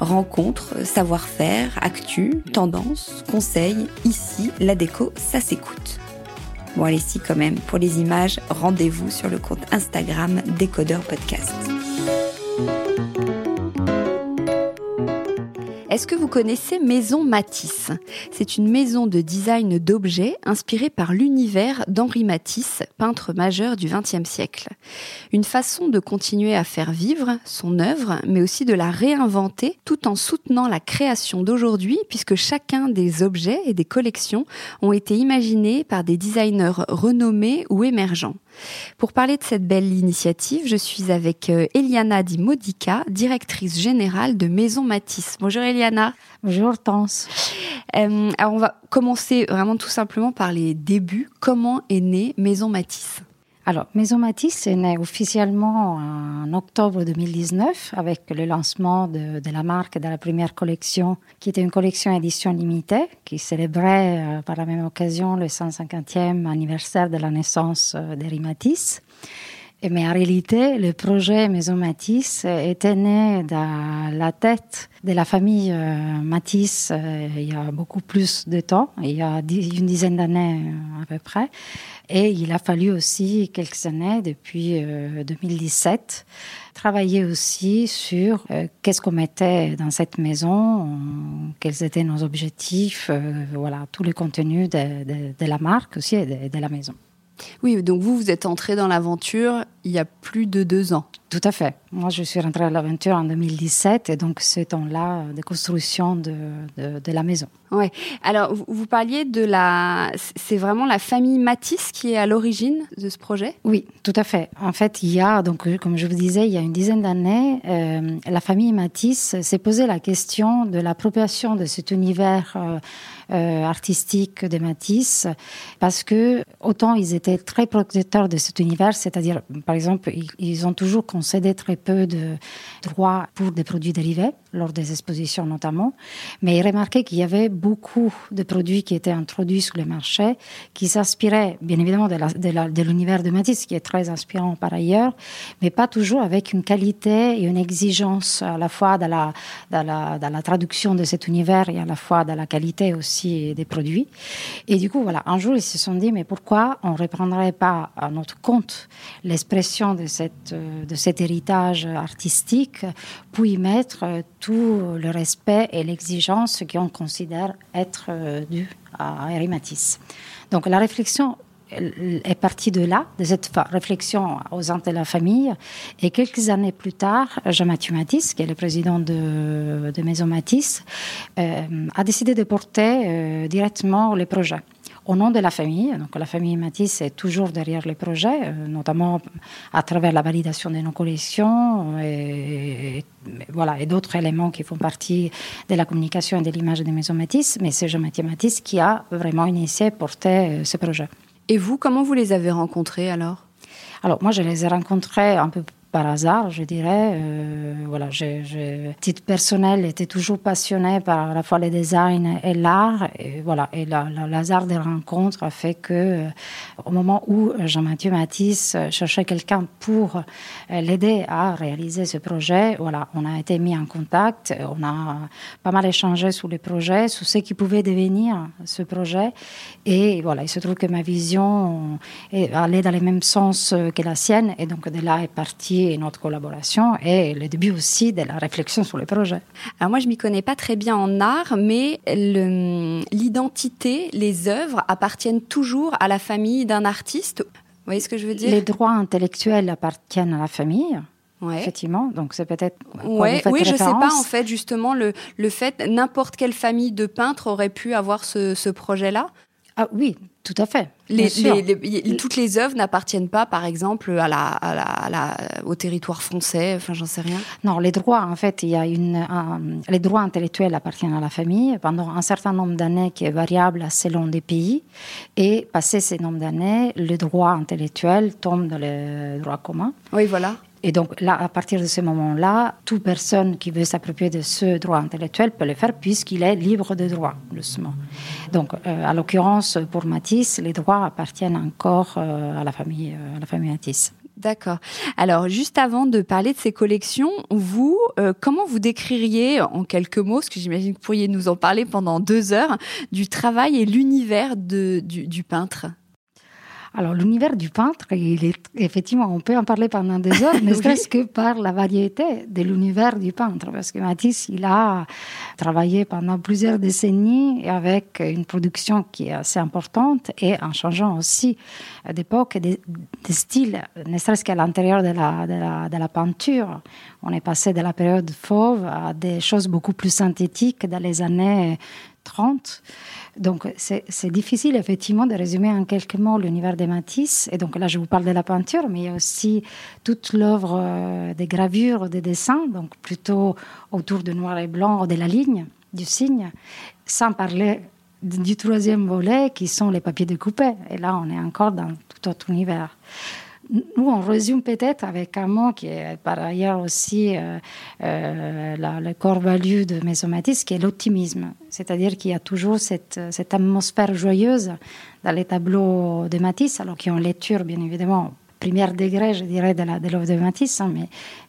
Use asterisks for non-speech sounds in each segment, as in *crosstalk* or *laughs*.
Rencontres, savoir-faire, actu, tendances, conseils, ici, la déco, ça s'écoute. Bon allez si quand même, pour les images, rendez-vous sur le compte Instagram Décodeur Podcast. Est-ce que vous connaissez Maison Matisse? C'est une maison de design d'objets inspirée par l'univers d'Henri Matisse, peintre majeur du XXe siècle. Une façon de continuer à faire vivre son œuvre, mais aussi de la réinventer tout en soutenant la création d'aujourd'hui, puisque chacun des objets et des collections ont été imaginés par des designers renommés ou émergents. Pour parler de cette belle initiative, je suis avec euh, Eliana Di Modica, directrice générale de Maison Matisse. Bonjour Eliana. Bonjour Hortense. Euh, alors on va commencer vraiment tout simplement par les débuts. Comment est née Maison Matisse? Alors, Maison Matisse est née officiellement en octobre 2019 avec le lancement de, la marque de la première collection, qui était une collection édition limitée, qui célébrait euh, par la même occasion le 150e anniversaire de la naissance euh, d'Henri Matisse. Mais en réalité, le projet Maison Matisse était né dans la tête de la famille euh, Matisse il y a beaucoup plus de temps, il y a une dizaine d'années à peu près. Et il a fallu aussi quelques années, depuis 2017, euh, travailler aussi sur euh, qu'est-ce qu'on mettait dans cette maison, quels étaient nos objectifs, euh, voilà, tout le contenu de, la marque aussi et de la maison. Oui, donc vous, vous êtes entré dans l'aventure il y a plus de deux ans. Tout à fait. Moi, je suis rentrée à l'aventure en 2017 et donc ce temps-là de construction de, de, la maison. Ouais. Alors, vous, parliez de la. C'est vraiment la famille Matisse qui est à l'origine de ce projet? Oui, tout à fait. En fait, il y a, donc, comme je vous disais, il y a une dizaine d'années, euh, la famille Matisse s'est posé la question de l'appropriation de cet univers. Euh, euh, artistique de Matisse, parce que autant ils étaient très protecteurs de cet univers, c'est-à-dire, par exemple, ils, ont toujours concédé très peu de droits pour des produits dérivés, lors des expositions notamment, mais remarquaient qu'il y avait beaucoup de produits qui étaient introduits sur le marché, qui s'inspiraient bien évidemment de l'univers de, de Matisse, qui est très inspirant par ailleurs, mais pas toujours avec une qualité et une exigence à la fois dans la, traduction de cet univers et à la fois dans la qualité aussi des produits. Et du coup, voilà, un jour, ils se sont dit, mais pourquoi on ne reprendrait pas à notre compte l'expression de, cette, de cet héritage artistique pour y mettre tout le respect et l'exigence qu'on considère être euh, dû à Harry Matisse. Donc la réflexion est partie de là, de cette réflexion aux âmes de la famille. Et quelques années plus tard, Jean-Mathieu Matisse, qui est le président de, Maison Matisse, euh, a décidé de porter euh, directement les projets au nom de la famille. Donc la famille Matisse est toujours derrière les projets, notamment à travers la validation de nos collections et, voilà, et d'autres éléments qui font partie de la communication et de l'image des maisons Matisse. Mais c'est Jean-Mathieu Matisse qui a vraiment initié, porté ce projet. Et vous, comment vous les avez rencontrés alors? Alors moi, je les ai rencontrés un peu par hasard, je dirais. Euh, voilà, je, titre personnel, était toujours passionné par à la fois le design et l'art. Et voilà, et la, hasard des rencontres a fait que, euh, au moment où Jean-Mathieu Matisse cherchait quelqu'un pour euh, l'aider à réaliser ce projet, voilà, on a été mis en contact. On a pas mal échangé sur les projets, sur ce qui pouvait devenir ce projet. Et voilà, il se trouve que ma vision allait dans le même sens que la sienne, et donc de là est parti notre collaboration et le début aussi de la réflexion sur le projet. Alors moi, je m'y connais pas très bien en art, mais l'identité, les œuvres appartiennent toujours à la famille d'un artiste. Vous voyez ce que je veux dire? Les droits intellectuels appartiennent à la famille. Ouais. Effectivement, donc c'est peut-être. Ouais, oui, je ne sais pas en fait justement le, le fait n'importe quelle famille de peintres aurait pu avoir ce, ce projet-là? Ah oui, tout à fait. toutes les œuvres n'appartiennent pas, par exemple, à la, au territoire français. Enfin, j'en sais rien. Non, les droits, en fait, il y a une, les droits intellectuels appartiennent à la famille pendant un certain nombre d'années qui est variable selon des pays. Et passé ces nombres d'années, le droit intellectuel tombe dans le droit commun. Oui, voilà. Et donc là, à partir de ce moment-là, toute personne qui veut s'approprier de ce droit intellectuel peut le faire puisqu'il est libre de droit, doucement. Donc, euh, à l'occurrence, pour Matisse, les droits appartiennent encore euh, à la famille, euh, à la famille Matisse. D'accord. Alors, juste avant de parler de ces collections, vous, comment vous décririez en quelques mots, parce que j'imagine que vous pourriez nous en parler pendant deux heures, du travail et l'univers du peintre? Alors l'univers du peintre, il est effectivement, on peut en parler pendant des heures, *laughs* ne serait-ce que par la variété de l'univers du peintre, parce que Matisse, il a travaillé pendant plusieurs décennies avec une production qui est assez importante et en changeant aussi d'époque et de, style, ne serait-ce qu'à l'intérieur de la, de, la, de la peinture. On est passé de la période fauve à des choses beaucoup plus synthétiques dans les années 30. Donc c'est difficile effectivement de résumer en quelques mots l'univers de Matisse. Et donc là, je vous parle de la peinture, mais il y a aussi toute l'œuvre euh, des gravures, des dessins, donc plutôt autour du noir et blanc, de la ligne, du signe, sans parler du troisième volet qui sont les papiers découpés. Et là, on est encore dans tout autre univers. Nous, on résume peut-être avec un mot qui est par ailleurs aussi euh, euh, le corps value de Mésomatis, qui est l'optimisme. C'est-à-dire qu'il y a toujours cette, atmosphère joyeuse dans les tableaux de Matisse, alors qui ont lecture, bien évidemment, premier degré, je dirais, de l'œuvre de, de Matisse, hein, mais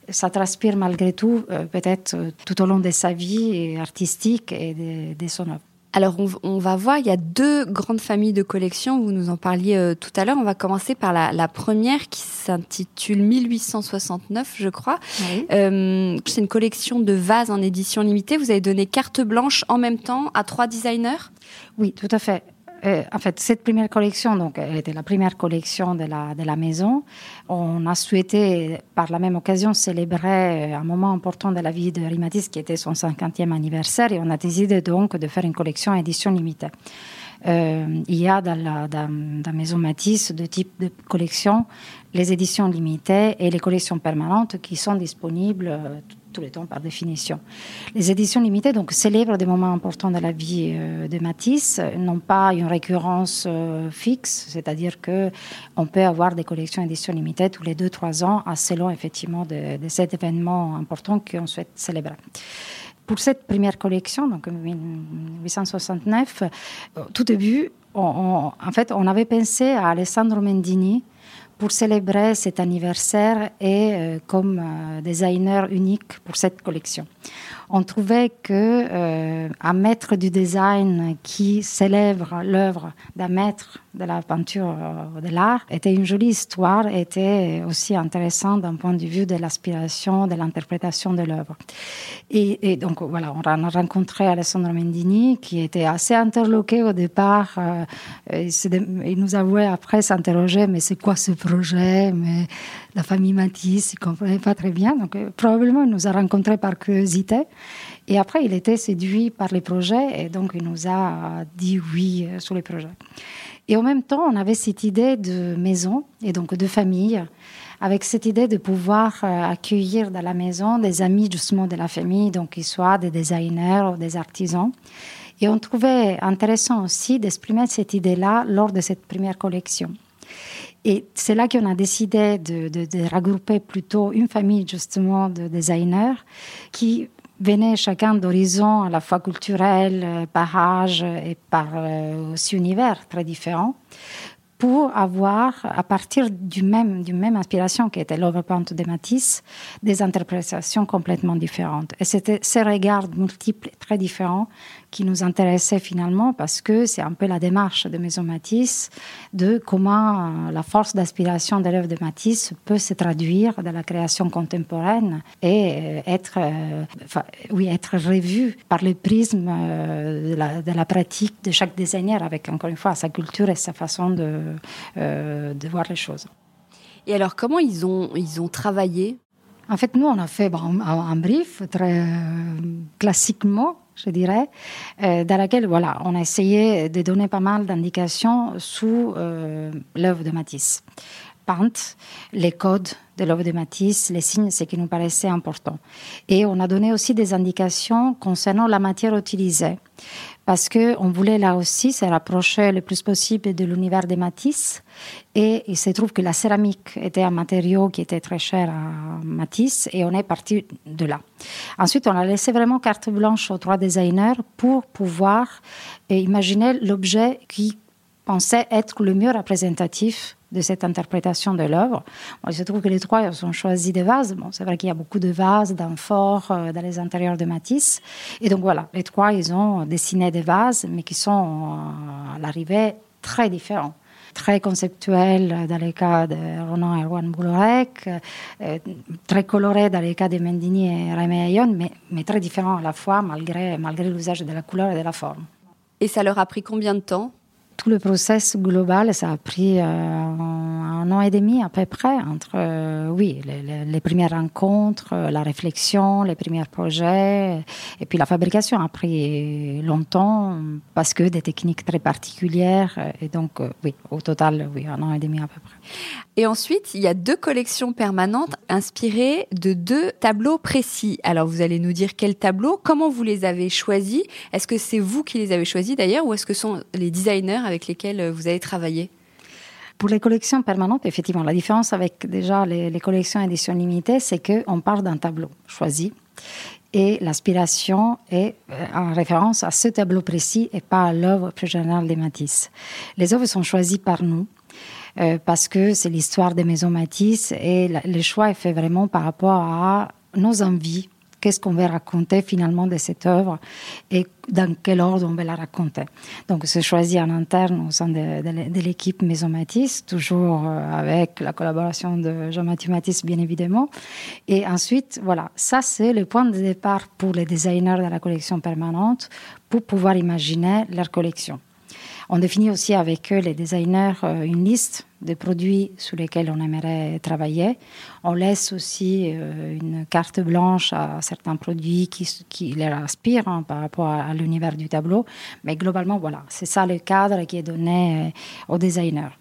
ça transpire malgré tout, euh, peut-être tout au long de sa vie artistique et de, de son œuvre. Alors on, va voir, il y a deux grandes familles de collections, vous nous en parliez euh, tout à l'heure. On va commencer par la, première qui s'intitule 1869, je crois. Euh, c'est une collection de vases en édition limitée. Vous avez donné carte blanche en même temps à trois designers? Oui, tout à fait. Euh, en fait, cette première collection, donc, était la première collection de la, maison. On a souhaité, par la même occasion, célébrer euh, un moment important de la vie de Rimatis, qui était son 50e anniversaire, et on a décidé donc de faire une collection édition limitée. Euh, il y a dans la, Maison Matisse deux types de collections, les éditions limitées et les collections permanentes qui sont disponibles tous les temps par définition. Les éditions limitées donc célèbrent des moments importants de la vie euh, de Matisse, n'ont pas une récurrence fixe, c'est-à-dire que on peut avoir des collections éditions limitées tous les deux trois ans, selon effectivement de, cet événement important qu'on souhaite célébrer pour cette première collection, donc 1869, euh, tout début, en fait, on avait pensé à Alessandro Mendini pour célébrer cet anniversaire et euh, comme euh, designer unique pour cette collection on trouvait que euh, un maître du design qui célèbre l'œuvre d'un maître de la peinture euh, de l'art était une jolie histoire, était aussi intéressant d'un point de vue de l'aspiration, de l'interprétation de l'œuvre. Et, donc voilà, on a rencontré Alessandro Mendini qui était assez interloqué au départ. Euh, il, nous avouait après s'interroger, mais c'est quoi ce projet? Mais la famille Matisse, il comprenait pas très bien. Donc probablement il nous a rencontrés par curiosité. Et après, il était séduit par les projets et donc il nous a dit oui euh, sur les projets. Et en même temps, on avait cette idée de maison et donc de famille, avec cette idée de pouvoir euh, accueillir dans la maison des amis justement de la famille, donc qu'ils soient des designers ou des artisans. Et on trouvait intéressant aussi d'exprimer cette idée-là lors de cette première collection. Et c'est là qu'on a décidé de, de, regrouper plutôt une famille justement de designers qui venaient chacun d'horizons à la fois culturels, euh, par âge et par euh, aussi univers très différents pour avoir, à partir du même, d'une même inspiration qui était l'œuvre peinte de Matisse, des interprétations complètement différentes. Et c'était ces regards multiples, très différents, qui nous intéressait finalement parce que c'est un peu la démarche de Maison Matisse de comment euh, la force d'aspiration de l'œuvre de Matisse peut se traduire dans la création contemporaine et euh, être, euh, oui, être revue par le prisme de la, de la, pratique de chaque designer avec encore une fois sa culture et sa façon de, de voir les choses. Et alors comment ils ont, ils ont travaillé? En fait, nous, on a fait un, un brief très classiquement je dirais, euh, dans laquelle voilà, on a essayé de donner pas mal d'indications sous euh, l'œuvre de Matisse. Peinte, les codes de l'œuvre de Matisse, les signes, ce qui nous paraissait important. Et on a donné aussi des indications concernant la matière utilisée parce qu'on voulait là aussi se rapprocher le plus possible de l'univers des Matisse. Et il se trouve que la céramique était un matériau qui était très cher à Matisse et on est parti de là. Ensuite, on a laissé vraiment carte blanche aux trois designers pour pouvoir imaginer l'objet qui pensait être le mieux représentatif de cette interprétation de l'œuvre. il se trouve que les trois ont choisi des vases. Bon, c'est vrai qu'il y a beaucoup de vases d'amphores euh, dans les intérieurs de Matisse. Et donc voilà, les trois, ils ont dessiné des vases, mais qui sont euh, à l'arrivée très différents très conceptuels dans les cas de Ronan et Erwan Boulorec, euh, très colorés dans les cas de Mendini et Raimé Ayon, mais, très différents à la fois malgré, malgré l'usage de la couleur et de la forme. Et ça leur a pris combien de temps tout le process global, ça a pris euh, un an et demi à peu près entre, euh, oui, les, premières rencontres, euh, la réflexion, les premiers projets, et puis la fabrication a pris longtemps parce que des techniques très particulières, et donc, oui, au total, oui, un an et demi à peu près. Et ensuite, il y a deux collections permanentes inspirées de deux tableaux précis. Alors, vous allez nous dire quels tableaux, comment vous les avez choisis? Est-ce que c'est vous qui les avez choisis d'ailleurs, ou est-ce que sont les designers avec lesquels vous avez travaillé? Pour les collections permanentes, effectivement, la différence avec déjà les, les collections édition limitée, c'est qu'on part d'un tableau choisi et l'aspiration est euh, en référence à ce tableau précis et pas à l'œuvre plus générale des Matisse. Les œuvres sont choisies par nous euh, parce que c'est l'histoire des maisons Matisse et le choix est fait vraiment par rapport à nos envies. Qu'est-ce qu'on veut raconter finalement de cette œuvre et dans quel ordre on veut la raconter. Donc c'est choisi en interne au sein de, l'équipe Maison Matisse, toujours euh, avec la collaboration de Jean-Mathieu Matisse bien évidemment. Et ensuite, voilà, ça c'est le point de départ pour les designers de la collection permanente pour pouvoir imaginer leur collection. On définit aussi avec eux, les designers, euh, une liste de produits sur lesquels on aimerait travailler. On laisse aussi euh, une carte blanche à certains produits qui, qui les inspirent hein, par rapport à, l'univers du tableau. Mais globalement, voilà, c'est ça le cadre qui est donné euh, aux designers.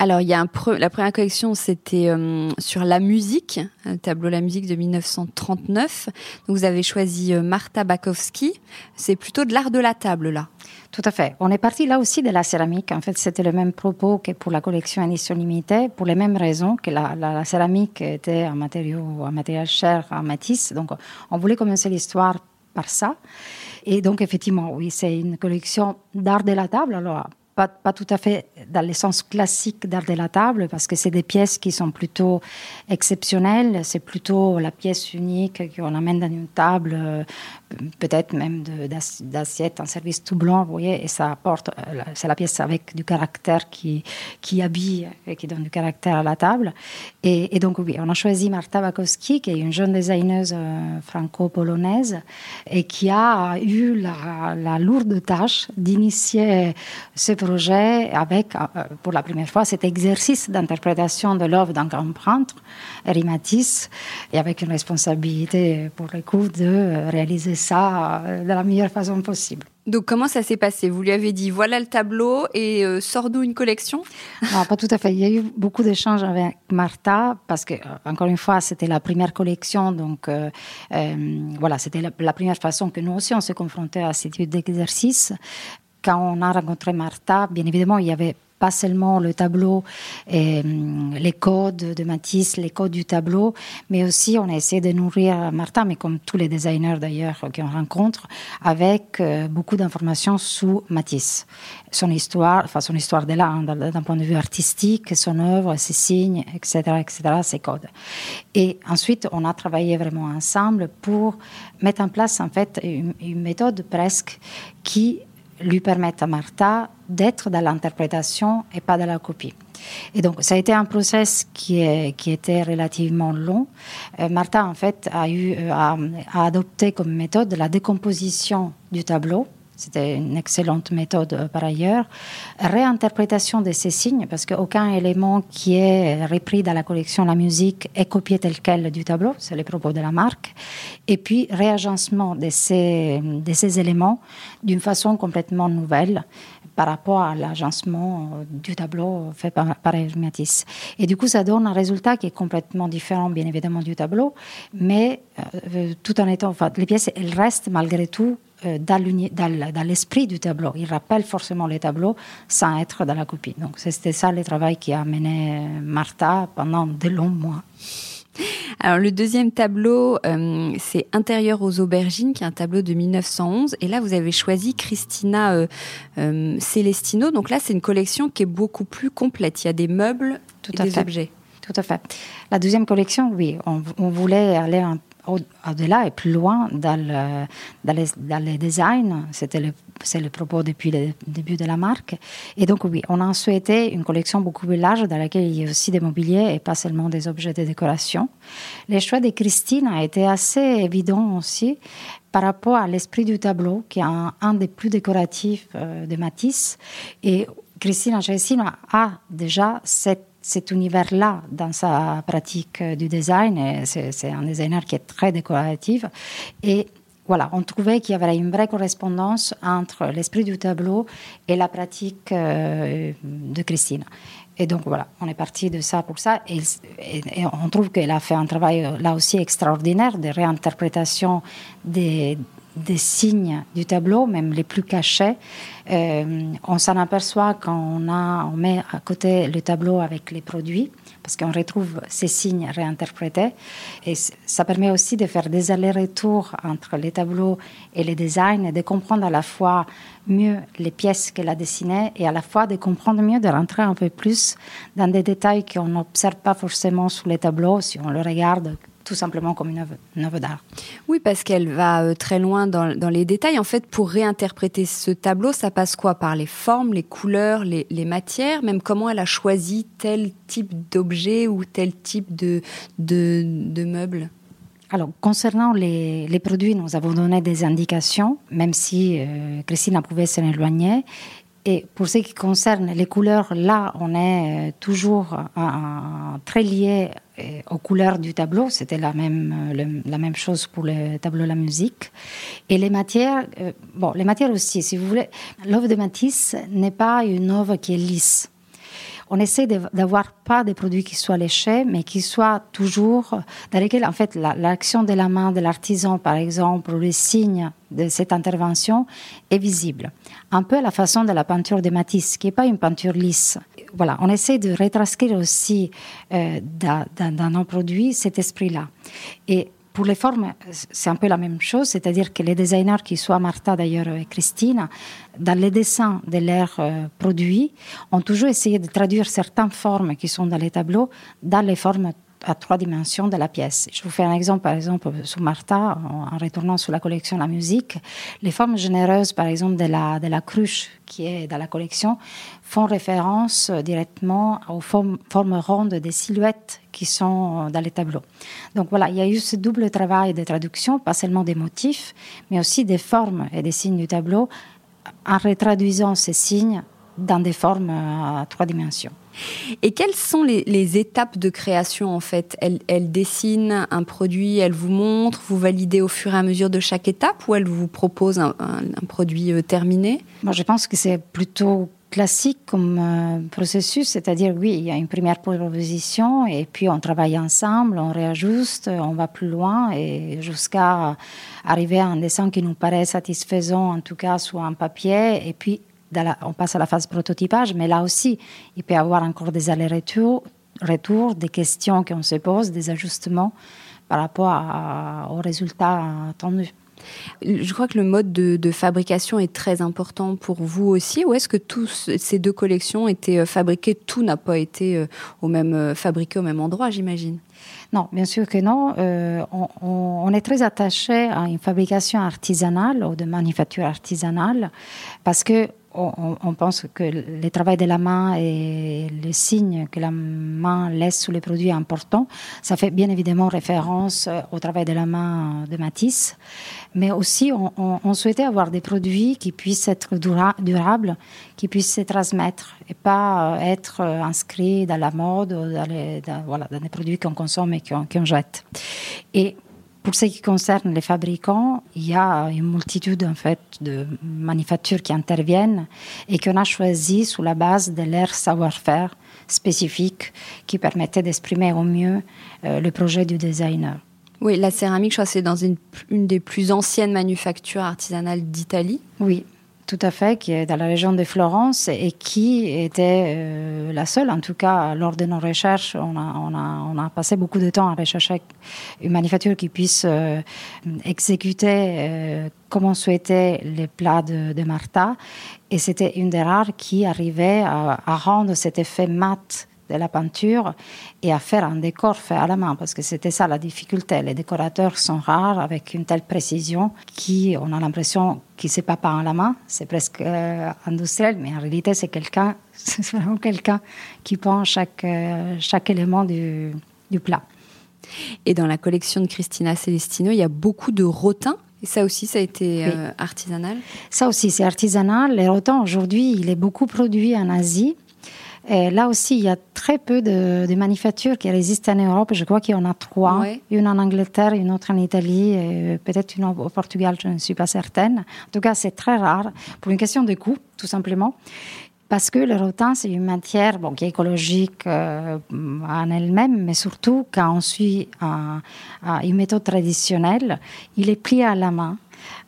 Alors, il y a un la première collection, c'était sur la musique, un tableau La musique de 1939. Donc, vous avez choisi Marta Bakowski. C'est plutôt de l'art de la table, là. Tout à fait. On est parti là aussi de la céramique. En fait, c'était le même propos que pour la collection édition limitée, pour les mêmes raisons que la, céramique était un matériau, un matériel cher à Matisse. Donc, on voulait commencer l'histoire par ça. Et donc, effectivement, oui, c'est une collection d'art de la table. Alors, pas, tout à fait dans le sens classique d'art de la table, parce que c'est des pièces qui sont plutôt exceptionnelles. C'est plutôt la pièce unique qu'on amène dans une table, euh, peut-être même d'assiette, un service tout blanc, vous voyez, et ça apporte, euh, c'est la pièce avec du caractère qui, qui habille et qui donne du caractère à la table. Et, donc, oui, on a choisi Marta Bakowski, qui est une jeune designeuse euh, franco-polonaise et qui a eu la, la lourde tâche d'initier ce projet projet avec, euh, pour la première fois, cet exercice d'interprétation de l'œuvre d'un grand peintre, Matisse, et avec une responsabilité, pour le coup, de réaliser ça euh, de la meilleure façon possible. Donc comment ça s'est passé? Vous lui avez dit voilà le tableau et euh, sors-nous une collection? Non, pas tout à fait. Il y a eu beaucoup d'échanges avec Martha parce que, euh, encore une fois, c'était la première collection. Donc euh, voilà, c'était la, première façon que nous aussi on s'est confrontés à ce type d'exercice. Quand on a rencontré Martha, bien évidemment, il y avait pas seulement le tableau et hum, les codes de Matisse, les codes du tableau, mais aussi on a essayé de nourrir Martin, mais comme tous les designers d'ailleurs qu'on rencontre, avec euh, beaucoup d'informations sur Matisse, son histoire, enfin son histoire de l'art d'un point de vue artistique, son œuvre, ses signes, etc., etc., ses codes. Et ensuite, on a travaillé vraiment ensemble pour mettre en place en fait une méthode presque qui lui permettre à Martha d'être dans l'interprétation et pas dans la copie. Et donc, ça a été un process qui était relativement long. Euh, Martha, en fait, a, eu, euh, a adopté comme méthode la décomposition du tableau c'était une excellente méthode euh, par ailleurs. Réinterprétation de ces signes, parce qu'aucun élément qui est repris dans la collection La musique est copié tel quel du tableau, c'est les propos de la marque. Et puis réagencement de ces, éléments d'une façon complètement nouvelle par rapport à l'agencement euh, du tableau fait par, par. Et du coup, ça donne un résultat qui est complètement différent, bien évidemment, du tableau, mais euh, tout en étant, enfin, les pièces, elles restent malgré tout dans l'esprit du tableau. Il rappelle forcément les tableaux sans être dans la copie. Donc c'était ça le travail qui a mené euh, Martha pendant de longs mois. *laughs* Alors le deuxième tableau, euh, c'est Intérieur aux aubergines, qui est un tableau de 1911. Et là, vous avez choisi Christina Celestino. Donc là, c'est une collection qui est beaucoup plus complète. Il y a des meubles Tout et des objets. Tout à fait. La deuxième collection, oui, on, on voulait aller un au-delà et plus loin dans le, dans les, les designs. C'était le, c'est le propos depuis le début de la marque. Et donc, oui, on a souhaité une collection beaucoup plus large dans laquelle il y a aussi des mobiliers et pas seulement des objets de décoration. Le choix de Christine a été assez évident aussi par rapport à l'esprit du tableau, qui est un, des plus décoratifs euh, de Matisse. Et Christine a déjà cette cet univers-là dans sa pratique du design. C'est un designer qui est très décoratif. Et voilà, on trouvait qu'il y avait une vraie correspondance entre l'esprit du tableau et la pratique euh, de Christine. Et donc voilà, on est parti de ça pour ça. Et, on trouve qu'elle a fait un travail là aussi extraordinaire de réinterprétation des, des signes du tableau, même les plus cachés. Euh, on s'en aperçoit quand on, met à côté le tableau avec les produits, parce qu'on retrouve ces signes réinterprétés. Et ça permet aussi de faire des allers-retours entre les tableaux et les designs, et de comprendre à la fois mieux les pièces qu'elle a dessinées et à la fois de comprendre mieux, de rentrer un peu plus dans des détails qu'on n'observe pas forcément sous les tableaux si on le regarde tout simplement comme une œuvre, d'art. Oui, parce qu'elle va euh, très loin dans, les détails. En fait, pour réinterpréter ce tableau, ça passe quoi? Par les formes, les couleurs, les, matières, même comment elle a choisi tel type d'objet ou tel type de, de, meubles alors, concernant les, produits, nous avons donné des indications, même si euh, Christine pouvait s'en éloigner. Et pour ce qui concerne les couleurs, là, on est euh, toujours très lié euh, aux couleurs du tableau. C'était la même, euh, la même chose pour le tableau La musique. Et les matières, bon, les matières aussi, si vous voulez, l'œuvre de Matisse n'est pas une œuvre qui est lisse on essaie d'avoir pas des produits qui soient léchés, mais qui soient toujours dans lesquels, en fait, l'action de la main de l'artisan, par exemple, ou les signes de cette intervention est visible. Un peu à la façon de la peinture de Matisse, qui n'est pas une peinture lisse. Voilà, on essaie de retranscrire aussi euh, dans, nos produits cet esprit-là. Et pour les formes, c'est un peu la même chose, c'est-à-dire que les designers, qui soient Martha d'ailleurs et Christine, dans les dessins de leurs produits, ont toujours essayé de traduire certaines formes qui sont dans les tableaux dans les formes à trois dimensions de la pièce. Je vous fais un exemple, par exemple, sur Martha, en, retournant sur la collection La musique. Les formes généreuses, par exemple, de la, de la cruche qui est dans la collection, font référence directement aux formes, formes rondes des silhouettes qui sont dans les tableaux. Donc voilà, il y a eu ce double travail de traduction, pas seulement des motifs, mais aussi des formes et des signes du tableau, en retraduisant ces signes dans des formes à trois dimensions. Et quelles sont les, étapes de création en fait? Elle, dessine un produit, elle vous montre, vous validez au fur et à mesure de chaque étape ou elle vous propose un, produit euh, terminé? Moi, je pense que c'est plutôt classique comme euh, processus, c'est-à-dire oui, il y a une première proposition et puis on travaille ensemble, on réajuste, on va plus loin et jusqu'à arriver à un dessin qui nous paraît satisfaisant, en tout cas sur un papier, et puis on passe à la phase prototypage, mais là aussi, il peut y avoir encore des allers-retours, des questions qu'on se pose, des ajustements par rapport aux résultats attendus. Je crois que le mode de, fabrication est très important pour vous aussi. Ou est-ce que tous ces deux collections étaient euh, fabriquées Tout n'a pas été euh, au même, euh, fabriqué au même endroit, j'imagine? Non, bien sûr que non. on, on, est très attaché à une fabrication artisanale ou de manufacture artisanale parce que on, pense que le travail de la main et le signe que la main laisse sur les produits est important. Ça fait bien évidemment référence euh, au travail de la main de Matisse, mais aussi on, souhaitait avoir des produits qui puissent être durables, qui puissent se transmettre et pas euh, être euh, inscrits dans la mode, dans, voilà, dans des produits qu'on consomme et qu'on jette. Et pour ce qui concerne les fabricants, il y a une multitude en fait de manufactures qui interviennent et qu'on a choisi sous la base de leur savoir-faire spécifique qui permettait d'exprimer au mieux euh, le projet du designer. Oui, la céramique, je crois, c'est dans une, une des plus anciennes manufactures artisanales d'Italie. Oui, tout à fait, qui est dans la région de Florence et qui était euh, la seule, en tout cas, lors de nos recherches, on a, passé beaucoup de temps à rechercher une manufacture qui puisse euh, exécuter euh, comme on souhaitait les plats de, de Martha. Et c'était une des rares qui arrivait à rendre cet effet mat de la peinture et à faire un décor fait à la main, parce que c'était ça la difficulté. Les décorateurs sont rares avec une telle précision qui, on a l'impression qu'il ne pas peint à la main, c'est presque euh, industriel, mais en réalité c'est quelqu'un, *laughs* c'est vraiment quelqu'un qui peint chaque, euh, chaque élément du, du, plat. Et dans la collection de Christina Celestino, il y a beaucoup de rotins et ça aussi, ça a été euh, artisanal? Ça aussi, c'est artisanal. Les rotins, aujourd'hui, il est beaucoup produit en Asie. Et là aussi, il y a très peu de, manufactures qui existent en Europe. Je crois qu'il y en a trois. Une en Angleterre, une autre en Italie, et peut-être une au Portugal, je ne suis pas certaine. En tout cas, c'est très rare pour une question de coût, tout simplement. Parce que le rotin, c'est une matière bon, qui est écologique euh, en elle-même, mais surtout quand on suit une méthode traditionnelle, il est plié à la main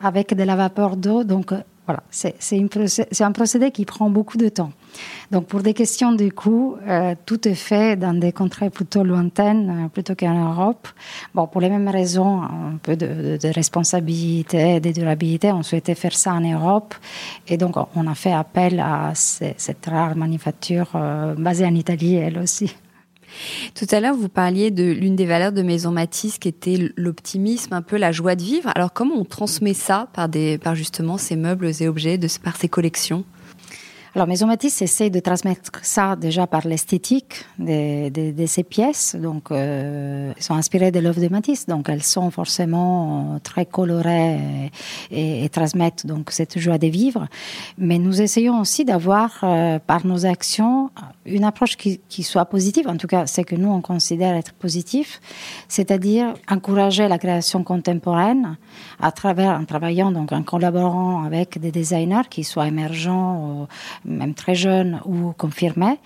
avec de la vapeur d'eau. Donc voilà, c'est un procédé qui prend beaucoup de temps. Donc pour des questions de coût, euh, tout est fait dans des contrées plutôt lointaines, euh, plutôt qu'en Europe. Bon, pour les mêmes raisons, un peu de, responsabilité, de durabilité, on souhaitait faire ça en Europe. Et donc on a fait appel à cette rare manufacture euh, basée en Italie, elle aussi. Tout à l'heure, vous parliez de l'une des valeurs de Maison Matisse qui était l'optimisme, un peu la joie de vivre. Alors, comment on transmet ça par, des, par justement ces meubles et objets, de, par ces collections? Alors, Maison Matisse essaie de transmettre ça déjà par l'esthétique de, de, ces pièces. Donc, euh, elles sont inspirées de l'œuvre de Matisse, donc elles sont forcément très colorées et, et, transmettent donc cette joie de vivre. Mais nous essayons aussi d'avoir, euh, par nos actions, une approche qui, qui, soit positive. En tout cas, c'est que nous on considère être positif, c'est-à-dire encourager la création contemporaine à travers, en travaillant donc en collaborant avec des designers qui soient émergents même très jeunes ou confirmés.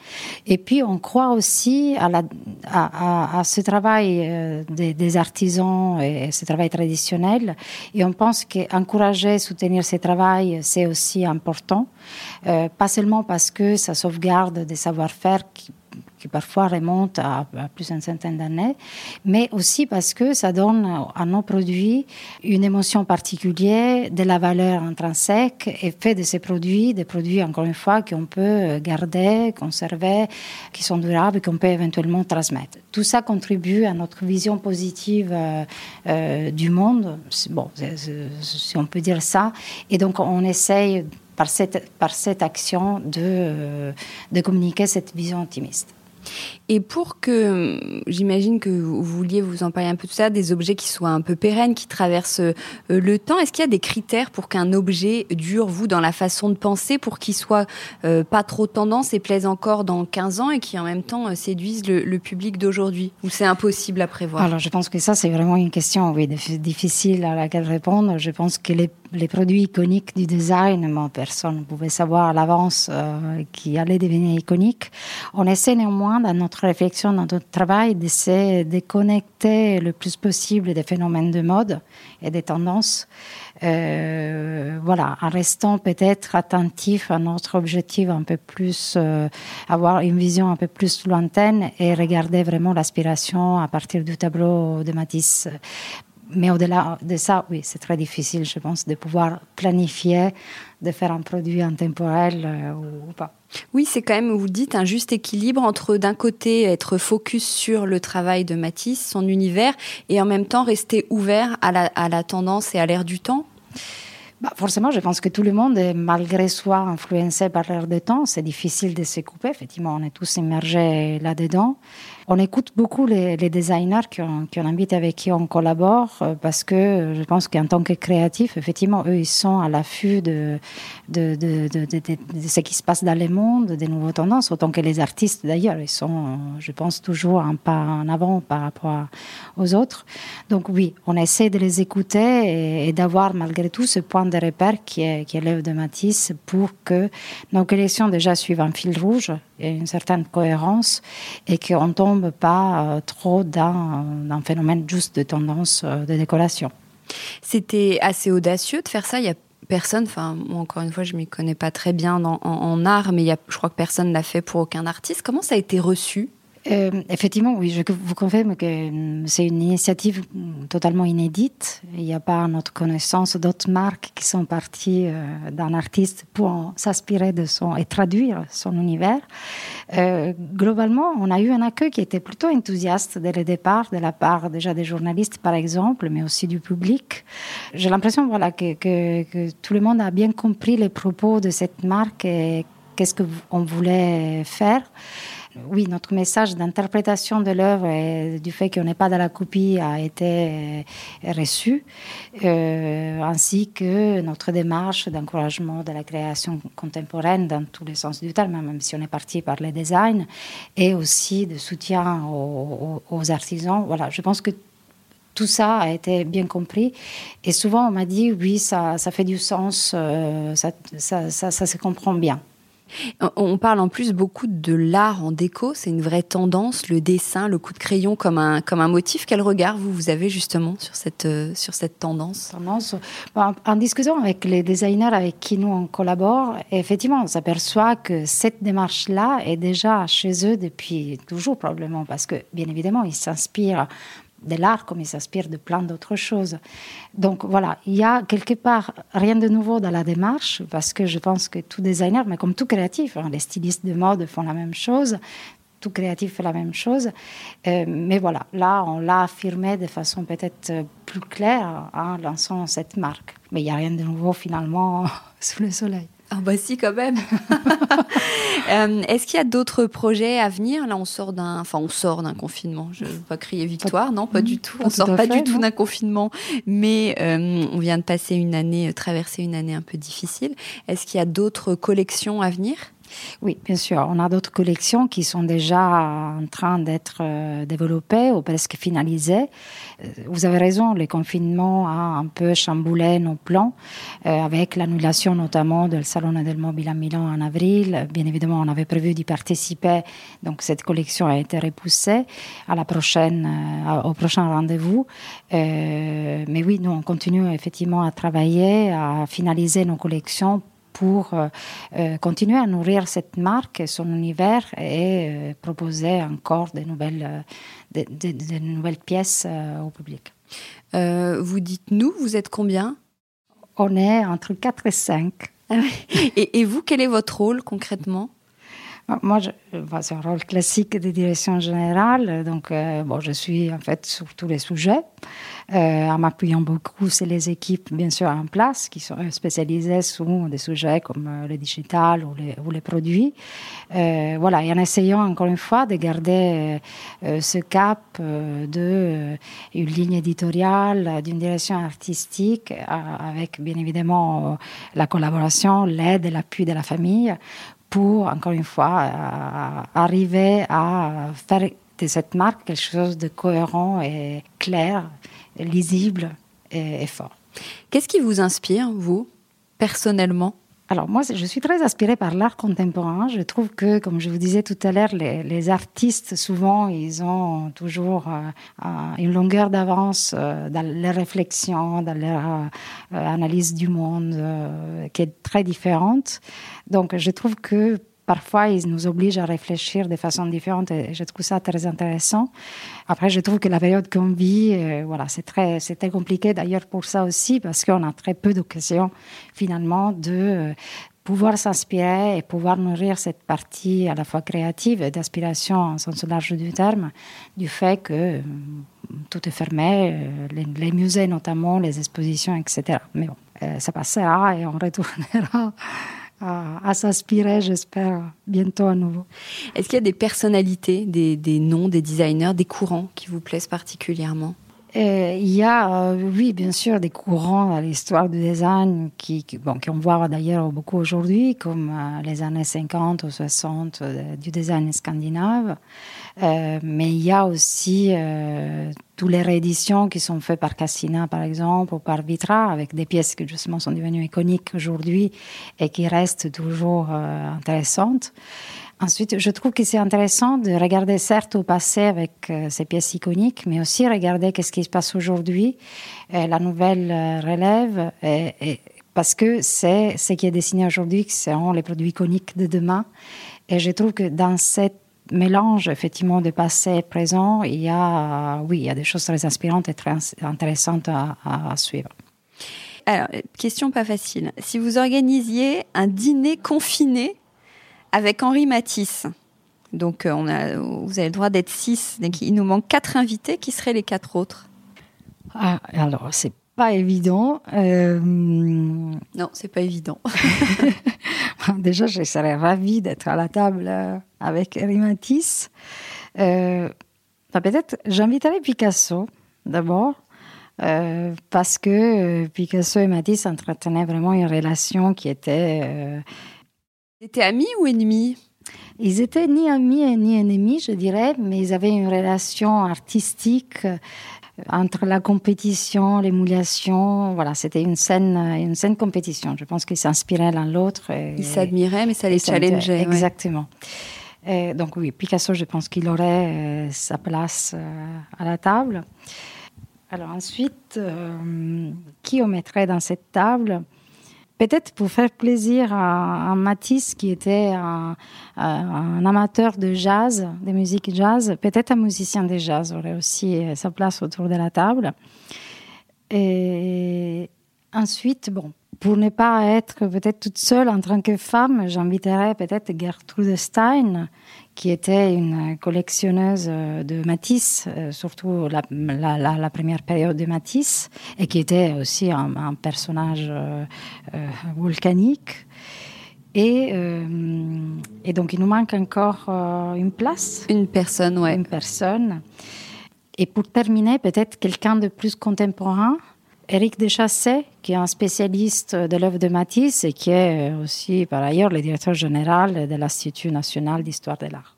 Et puis, on croit aussi à, ce travail euh, des, artisans et ce travail traditionnel. Et on pense qu'encourager, soutenir ce travail, c'est aussi important. Euh, pas seulement parce que ça sauvegarde des savoir-faire qui qui parfois remonte à, plus d'une centaine d'années, mais aussi parce que ça donne à nos produits une émotion particulière, de la valeur intrinsèque et fait de ces produits des produits, encore une fois, qu'on peut garder, conserver, qui sont durables, qu'on peut éventuellement transmettre. Tout ça contribue à notre vision positive euh, euh, du monde, bon, si on peut dire ça, et donc on essaye par cette, par cette action de, euh, de communiquer cette vision optimiste. Et pour que, j'imagine que vous vouliez vous en parler un peu de ça, des objets qui soient un peu pérennes, qui traversent euh, le temps, est-ce qu'il y a des critères pour qu'un objet dure, vous, dans la façon de penser, pour qu'il soit euh, pas trop tendance et plaise encore dans 15 ans et qui en même temps séduise le, le public d'aujourd'hui? Ou c'est impossible à prévoir? Alors je pense que ça, c'est vraiment une question oui, difficile à laquelle répondre. Je pense que les les produits iconiques du design, moi, personne ne pouvait savoir à l'avance euh, qui allait devenir iconique. On essaie néanmoins, dans notre réflexion, dans notre travail, d'essayer de connecter le plus possible des phénomènes de mode et des tendances. Euh, voilà, en restant peut-être attentif à notre objectif un peu plus, euh, avoir une vision un peu plus lointaine et regarder vraiment l'aspiration à partir du tableau de Matisse mais au-delà de ça, oui, c'est très difficile, je pense, de pouvoir planifier, de faire un produit intemporel euh, ou, pas. Oui, c'est quand même, vous dites, un juste équilibre entre d'un côté être focus sur le travail de Matisse, son univers, et en même temps rester ouvert à la, à la tendance et à l'ère du temps. Bah, forcément, je pense que tout le monde est malgré soi influencé par l'air du temps. C'est difficile de se couper. Effectivement, on est tous immergés là-dedans. On écoute beaucoup les, designers qu'on qui invite, avec qui on collabore, euh, parce que je pense qu'en tant que créatifs, effectivement, eux, ils sont à l'affût de de, de, ce qui se passe dans le monde, des nouvelles tendances, autant que les artistes d'ailleurs. Ils sont, je pense, toujours un pas en avant par rapport aux autres. Donc oui, on essaie de les écouter et, d'avoir malgré tout ce point de repère qui est, qui est l'œuvre de Matisse pour que nos collections déjà suivent un fil rouge et une certaine cohérence et qu'on tombe pas euh, trop dans un phénomène juste de tendance euh, de décoration. C'était assez audacieux de faire ça. Il y a personne, enfin, moi, encore une fois, je m'y connais pas très bien en, art, mais je crois que personne l'a fait pour aucun artiste. Comment ça a été reçu? Euh, effectivement, oui, je vous confirme que euh, c'est une initiative totalement inédite. Il n'y a pas, à notre connaissance, d'autres marques qui sont parties euh, d'un artiste pour s'inspirer de son et traduire son univers. globalement, on a eu un accueil qui était plutôt enthousiaste dès le départ, de la part déjà des journalistes, par exemple, mais aussi du public. J'ai l'impression, voilà, que, que tout le monde a bien compris les propos de cette marque et qu'est-ce qu'on voulait faire oui, notre message d'interprétation de l'œuvre et du fait qu'on n'est pas dans la copie a été euh, reçu, euh, ainsi que notre démarche d'encouragement de la création contemporaine dans tous les sens du terme, même si on est parti par le design, et aussi de soutien aux, artisans. Voilà, je pense que tout ça a été bien compris. Et souvent, on m'a dit, oui, ça, ça fait du sens, euh, ça, ça, ça, ça se comprend bien. On parle en plus beaucoup de l'art en déco, c'est une vraie tendance, le dessin, le coup de crayon comme un, comme un motif. Quel regard vous, vous avez justement sur cette, euh, sur cette tendance, tendance. En discutant avec les designers avec qui nous on collabore, effectivement, on s'aperçoit que cette démarche-là est déjà chez eux depuis toujours probablement, parce que bien évidemment, ils s'inspirent de l'art comme il s'inspire de plein d'autres choses. Donc voilà, il y a quelque part rien de nouveau dans la démarche parce que je pense que tout designer, mais comme tout créatif, hein, les stylistes de mode font la même chose, tout créatif fait la même chose. Euh, mais voilà, là, on l'a affirmé de façon peut-être plus claire en lançant cette marque. Mais il n'y a rien de nouveau finalement *laughs* sous le soleil. Ah bah si quand même. *laughs* Euh, est-ce qu'il y a d'autres projets à venir? Là, on sort d'un, enfin, on sort d'un confinement. Je ne veux pas crier victoire, non, pas du tout. On sort pas du tout d'un confinement, mais euh, on vient de passer une année, traverser une année un peu difficile. Est-ce qu'il y a d'autres collections à venir? Oui, bien sûr. On a d'autres collections qui sont déjà en train d'être euh, développées ou presque finalisées. Euh, vous avez raison, le confinement a un peu chamboulé nos plans, euh, avec l'annulation notamment du Salon del Mobile à Milan en avril. Bien évidemment, on avait prévu d'y participer, donc cette collection a été repoussée à la prochaine, au prochain rendez-vous. mais oui, nous, on continue effectivement à travailler, à finaliser nos collections pour euh, euh, continuer à nourrir cette marque, son univers et euh, proposer encore de nouvelles, de, nouvelles pièces au public. vous dites nous, vous êtes combien? On est entre 4 et 5. Ah et, et, vous, quel est votre rôle concrètement? Moi, c'est un rôle classique de direction générale. Donc, euh, bon, je suis en fait sur tous les sujets, euh, en m'appuyant beaucoup sur les équipes, bien sûr, en place, qui sont spécialisées sur des sujets comme euh, le digital ou les, produits. Voilà, et en essayant encore une fois de garder ce cap de une ligne éditoriale, d'une direction artistique, avec bien évidemment la collaboration, l'aide et l'appui de la famille pour, encore une fois, arriver à faire de cette marque quelque chose de cohérent et clair, lisible et, fort. Qu'est-ce qui vous inspire, vous, personnellement? Alors moi, je suis très inspirée par l'art contemporain. Je trouve que, comme je vous disais tout à l'heure, les, artistes, souvent, ils ont toujours euh, une longueur d'avance euh, dans les réflexions, dans leur analyse du monde, qui est très différente. Donc, je trouve que parfois, ils nous obligent à réfléchir de façon différente et je trouve ça très intéressant. Après, je trouve que la période qu'on vit, euh, voilà, c'est très, c'est très compliqué d'ailleurs pour ça aussi parce qu'on a très peu d'occasions finalement de euh, pouvoir s'inspirer et pouvoir nourrir cette partie à la fois créative et d'aspiration en sens large du terme du fait que euh, tout est fermé, les, les, musées notamment, les expositions, etc. Mais bon, ça passera et on retournera à, s'inspirer, j'espère, bientôt à nouveau. Est-ce qu'il y a des personnalités, des, noms, des designers, des courants qui vous plaisent particulièrement? Euh, il y a, euh, oui, bien sûr, des courants à l'histoire du design qui, qui, bon, qu'on voit d'ailleurs beaucoup aujourd'hui, comme euh, les années 50 ou 60 du design scandinave. mais il y a aussi toutes les rééditions qui sont faites par Cassina, par exemple, ou par Vitra, avec des pièces qui justement sont devenues iconiques aujourd'hui et qui restent toujours intéressantes. Ensuite, je trouve que c'est intéressant de regarder certes au passé avec euh, ces pièces iconiques, mais aussi regarder qu'est-ce qui se passe aujourd'hui, euh, la nouvelle euh, relève, parce que c'est ce qui est dessiné aujourd'hui, qui seront les produits iconiques de demain. Et je trouve que dans cette mélange effectivement de passé et présent, il y a, oui, il y a des choses très inspirantes et très intéressantes à suivre. Alors, question pas facile. Si vous organisiez un dîner confiné avec Henri Matisse. Donc, euh, on a, vous avez le droit d'être six. Donc, il nous manque quatre invités. Qui seraient les quatre autres? Ah, Alors, c'est pas évident. Euh... Non, c'est pas évident. *laughs* Déjà, je serais ravie d'être à la table euh, avec Henri Matisse. Euh, bah, peut-être, j'inviterai Picasso d'abord. parce que Picasso et Matisse entretenaient vraiment une relation qui était ils étaient amis ou ennemis Ils étaient ni amis ni ennemis, je dirais, mais ils avaient une relation artistique euh, entre la compétition, l'émulation. Voilà, c'était une scène, une scène compétition. Je pense qu'ils s'inspiraient l'un l'autre. Ils s'admiraient, mais ça les challengeait. Exactement. donc oui, Picasso, je pense qu'il aurait euh, sa place euh, à la table. Alors ensuite, qui on mettrait dans cette table? Peut-être pour faire plaisir à, Matisse, qui était un, amateur de jazz, de musique jazz, peut-être un musicien de jazz aurait aussi sa place autour de la table. Et ensuite, bon, pour ne pas être peut-être toute seule en tant que femme, j'inviterais peut-être Gertrude Stein, qui était une collectionneuse euh, de Matisse, euh, surtout la, la, première période de Matisse, et qui était aussi un, personnage euh, volcanique. Et, et, donc, il nous manque encore une place. Une personne, ouais. Une personne. Et pour terminer, peut-être quelqu'un de plus contemporain, Éric Dechassé, qui est un spécialiste de l'œuvre de Matisse et qui est aussi par ailleurs le directeur général de l'Institut national d'histoire de l'art.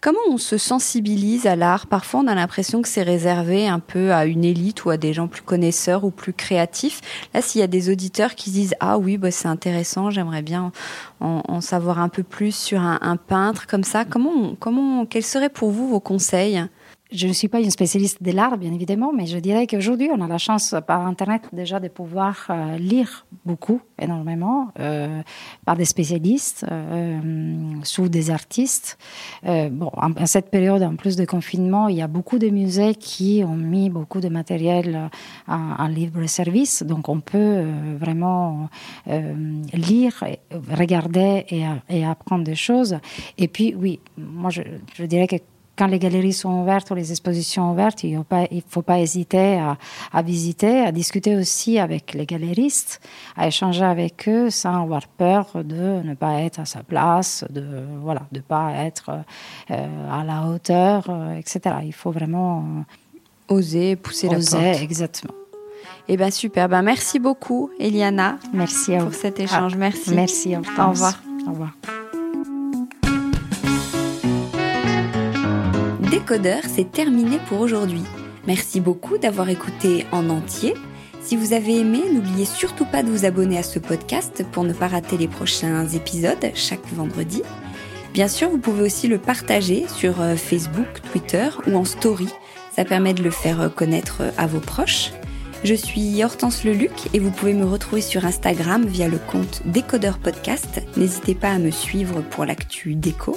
Comment on se sensibilise à l'art? Parfois, on a l'impression que c'est réservé un peu à une élite ou à des gens plus connaisseurs ou plus créatifs. Là, s'il y a des auditeurs qui disent Ah oui, bah, c'est intéressant, j'aimerais bien en, savoir un peu plus sur un, peintre comme ça, comment, comment, quels seraient pour vous vos conseils? Je ne suis pas une spécialiste de l'art, bien évidemment, mais je dirais qu'aujourd'hui, on a la chance par Internet déjà de pouvoir euh, lire beaucoup, énormément, euh, par des spécialistes, euh, sous des artistes. Bon, en, cette période, en plus de confinement, il y a beaucoup de musées qui ont mis beaucoup de matériel en, libre service, donc on peut vraiment lire, regarder et, apprendre des choses. Et puis, oui, moi, je dirais que quand les galeries sont ouvertes ou les expositions ouvertes, il ne faut pas hésiter à, à, visiter, à discuter aussi avec les galeristes, à échanger avec eux sans avoir peur de ne pas être à sa place, de voilà, de pas être euh, à la hauteur, euh, etc. Il faut vraiment oser pousser oser, la porte. Exactement. Eh ben super. Ben merci beaucoup, Eliana. Merci à pour cet échange. Ah, merci. Merci. Au revoir. Au revoir. Décodeur, c'est terminé pour aujourd'hui. Merci beaucoup d'avoir écouté en entier. Si vous avez aimé, n'oubliez surtout pas de vous abonner à ce podcast pour ne pas rater les prochains épisodes chaque vendredi. Bien sûr, vous pouvez aussi le partager sur euh, Facebook, Twitter ou en story. Ça permet de le faire connaître à vos proches. Je suis Hortense Leluc et vous pouvez me retrouver sur Instagram via le compte Décodeur Podcast. N'hésitez pas à me suivre pour l'actu déco.